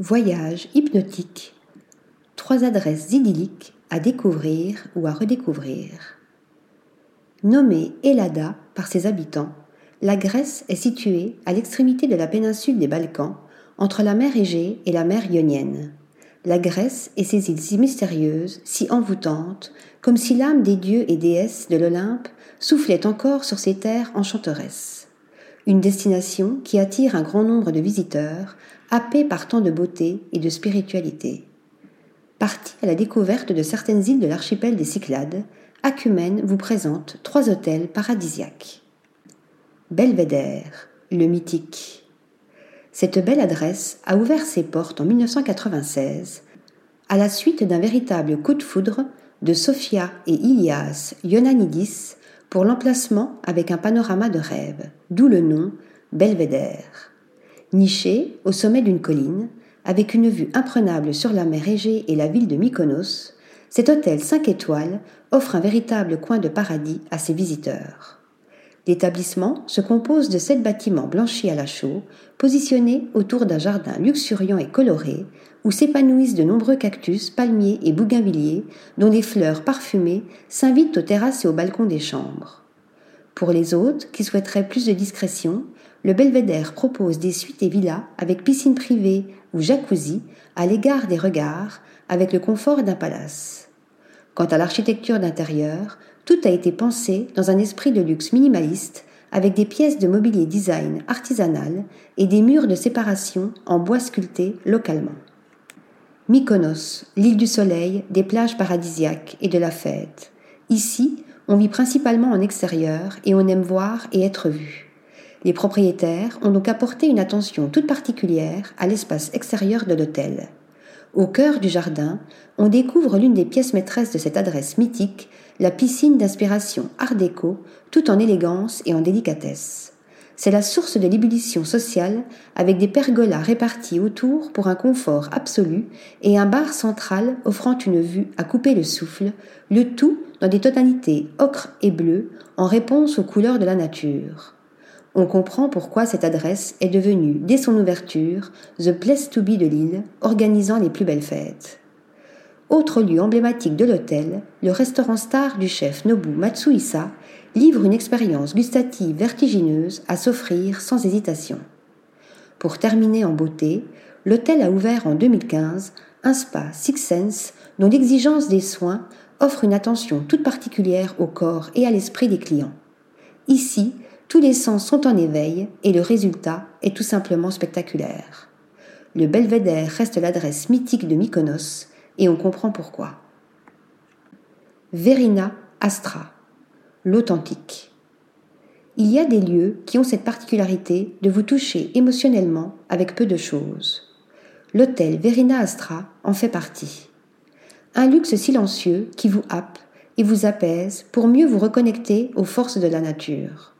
Voyage hypnotique. Trois adresses idylliques à découvrir ou à redécouvrir. Nommée Elada par ses habitants, la Grèce est située à l'extrémité de la péninsule des Balkans, entre la mer Égée et la mer Ionienne. La Grèce et ses îles si mystérieuses, si envoûtantes, comme si l'âme des dieux et déesses de l'Olympe soufflait encore sur ces terres enchanteresses. Une destination qui attire un grand nombre de visiteurs happé par tant de beauté et de spiritualité. Parti à la découverte de certaines îles de l'archipel des Cyclades, Acumène vous présente trois hôtels paradisiaques. Belvédère, le mythique. Cette belle adresse a ouvert ses portes en 1996 à la suite d'un véritable coup de foudre de Sophia et Ilias Ionanidis pour l'emplacement avec un panorama de rêve, d'où le nom Belvédère. Niché au sommet d'une colline, avec une vue imprenable sur la mer Égée et la ville de Mykonos, cet hôtel 5 étoiles offre un véritable coin de paradis à ses visiteurs. L'établissement se compose de sept bâtiments blanchis à la chaux, positionnés autour d'un jardin luxuriant et coloré, où s'épanouissent de nombreux cactus, palmiers et bougainvilliers, dont les fleurs parfumées s'invitent aux terrasses et aux balcons des chambres. Pour les hôtes qui souhaiteraient plus de discrétion, le Belvédère propose des suites et villas avec piscine privée ou jacuzzi à l'égard des regards, avec le confort d'un palace. Quant à l'architecture d'intérieur, tout a été pensé dans un esprit de luxe minimaliste, avec des pièces de mobilier design artisanal et des murs de séparation en bois sculpté localement. Mykonos, l'île du soleil, des plages paradisiaques et de la fête. Ici, on vit principalement en extérieur et on aime voir et être vu. Les propriétaires ont donc apporté une attention toute particulière à l'espace extérieur de l'hôtel. Au cœur du jardin, on découvre l'une des pièces maîtresses de cette adresse mythique, la piscine d'inspiration art déco, tout en élégance et en délicatesse. C'est la source de l'ébullition sociale, avec des pergolas répartis autour pour un confort absolu et un bar central offrant une vue à couper le souffle, le tout dans des tonalités ocre et bleu en réponse aux couleurs de la nature on comprend pourquoi cette adresse est devenue, dès son ouverture, The Place to Be de l'île, organisant les plus belles fêtes. Autre lieu emblématique de l'hôtel, le restaurant star du chef Nobu Matsuhisa livre une expérience gustative vertigineuse à s'offrir sans hésitation. Pour terminer en beauté, l'hôtel a ouvert en 2015 un spa Six Sense dont l'exigence des soins offre une attention toute particulière au corps et à l'esprit des clients. Ici, tous les sens sont en éveil et le résultat est tout simplement spectaculaire. Le belvédère reste l'adresse mythique de Mykonos et on comprend pourquoi. Verina Astra, l'authentique. Il y a des lieux qui ont cette particularité de vous toucher émotionnellement avec peu de choses. L'hôtel Verina Astra en fait partie. Un luxe silencieux qui vous happe et vous apaise pour mieux vous reconnecter aux forces de la nature.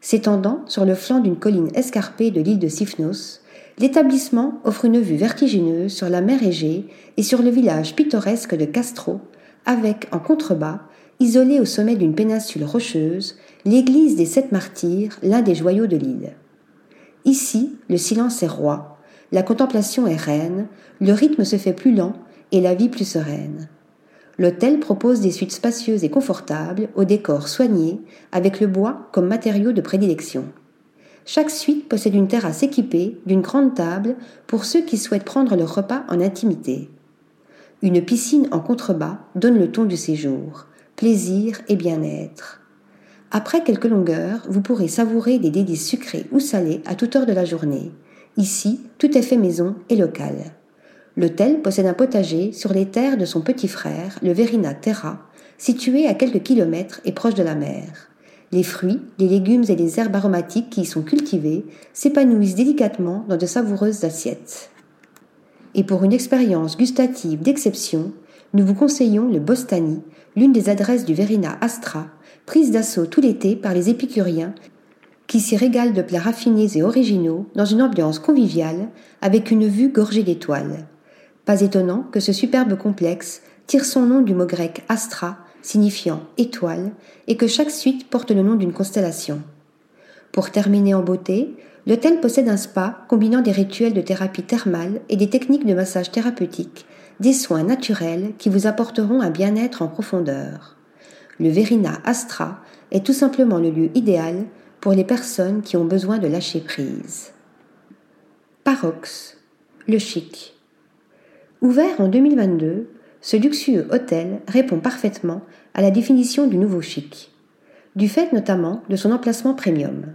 S'étendant sur le flanc d'une colline escarpée de l'île de Sifnos, l'établissement offre une vue vertigineuse sur la mer Égée et sur le village pittoresque de Castro, avec en contrebas, isolé au sommet d'une péninsule rocheuse, l'église des Sept Martyrs, l'un des joyaux de l'île. Ici, le silence est roi, la contemplation est reine, le rythme se fait plus lent et la vie plus sereine. L'hôtel propose des suites spacieuses et confortables, au décor soigné, avec le bois comme matériau de prédilection. Chaque suite possède une terrasse équipée d'une grande table pour ceux qui souhaitent prendre leur repas en intimité. Une piscine en contrebas donne le ton du séjour, plaisir et bien-être. Après quelques longueurs, vous pourrez savourer des délices sucrées ou salées à toute heure de la journée. Ici, tout est fait maison et local. L'hôtel possède un potager sur les terres de son petit frère, le Verina Terra, situé à quelques kilomètres et proche de la mer. Les fruits, les légumes et les herbes aromatiques qui y sont cultivés s'épanouissent délicatement dans de savoureuses assiettes. Et pour une expérience gustative d'exception, nous vous conseillons le Bostani, l'une des adresses du Verina Astra, prise d'assaut tout l'été par les épicuriens qui s'y régalent de plats raffinés et originaux dans une ambiance conviviale avec une vue gorgée d'étoiles. Pas étonnant que ce superbe complexe tire son nom du mot grec astra, signifiant étoile, et que chaque suite porte le nom d'une constellation. Pour terminer en beauté, L'hôtel possède un spa combinant des rituels de thérapie thermale et des techniques de massage thérapeutique, des soins naturels qui vous apporteront un bien-être en profondeur. Le Verina Astra est tout simplement le lieu idéal pour les personnes qui ont besoin de lâcher prise. Parox, le chic. Ouvert en 2022, ce luxueux hôtel répond parfaitement à la définition du nouveau chic, du fait notamment de son emplacement premium.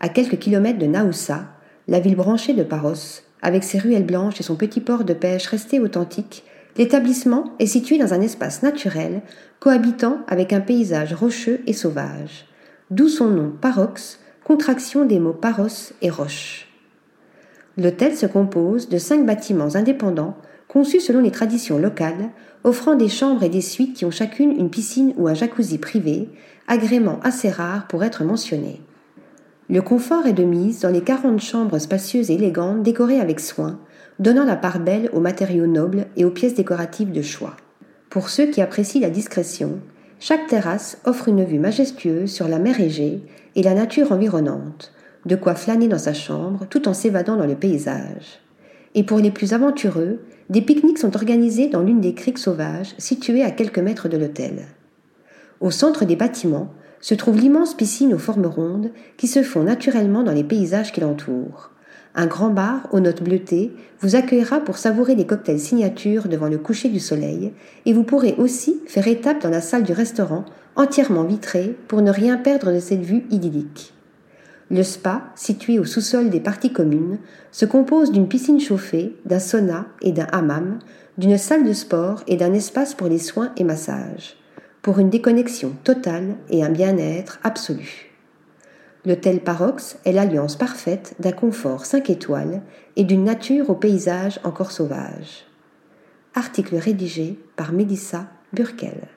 À quelques kilomètres de Naoussa, la ville branchée de Paros, avec ses ruelles blanches et son petit port de pêche resté authentique, l'établissement est situé dans un espace naturel cohabitant avec un paysage rocheux et sauvage, d'où son nom Parox, contraction des mots paros et roche. L'hôtel se compose de cinq bâtiments indépendants conçus selon les traditions locales, offrant des chambres et des suites qui ont chacune une piscine ou un jacuzzi privé, agrément assez rare pour être mentionné. Le confort est de mise dans les 40 chambres spacieuses et élégantes décorées avec soin, donnant la part belle aux matériaux nobles et aux pièces décoratives de choix. Pour ceux qui apprécient la discrétion, chaque terrasse offre une vue majestueuse sur la mer Égée et la nature environnante, de quoi flâner dans sa chambre tout en s'évadant dans le paysage. Et pour les plus aventureux, des pique-niques sont organisés dans l'une des criques sauvages situées à quelques mètres de l'hôtel. Au centre des bâtiments se trouve l'immense piscine aux formes rondes qui se font naturellement dans les paysages qui l'entourent. Un grand bar aux notes bleutées vous accueillera pour savourer des cocktails signature devant le coucher du soleil et vous pourrez aussi faire étape dans la salle du restaurant entièrement vitrée pour ne rien perdre de cette vue idyllique. Le spa, situé au sous-sol des parties communes, se compose d'une piscine chauffée, d'un sauna et d'un hammam, d'une salle de sport et d'un espace pour les soins et massages, pour une déconnexion totale et un bien-être absolu. L'hôtel Parox est l'alliance parfaite d'un confort 5 étoiles et d'une nature au paysage encore sauvage. Article rédigé par Mélissa Burkel.